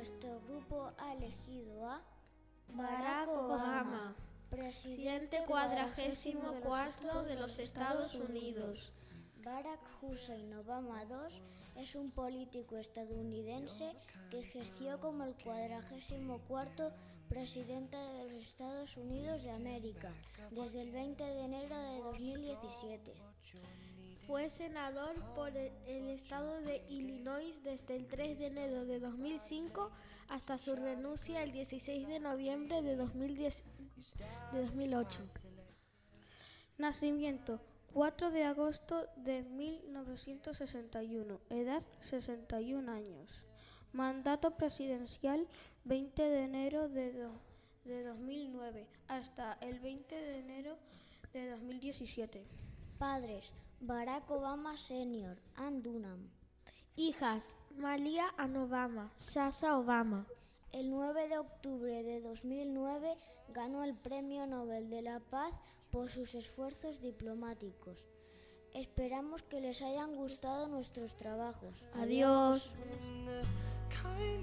Nuestro grupo ha elegido a Barack Obama, presidente cuadragésimo cuarto de los Estados Unidos. Barack Hussein Obama II es un político estadounidense que ejerció como el cuadragésimo cuarto presidente de los Estados Unidos de América desde el 20 de enero de 2017. Fue senador por el estado de Illinois desde el 3 de enero de 2005 hasta su renuncia el 16 de noviembre de, 2010, de 2008. Nacimiento 4 de agosto de 1961, edad 61 años. Mandato presidencial 20 de enero de 2009 hasta el 20 de enero de 2017. Padres, Barack Obama Sr., Ann Dunham. Hijas, Malia Ann Obama, Sasha Obama. El 9 de octubre de 2009 ganó el Premio Nobel de la Paz por sus esfuerzos diplomáticos. Esperamos que les hayan gustado nuestros trabajos. Adiós. kind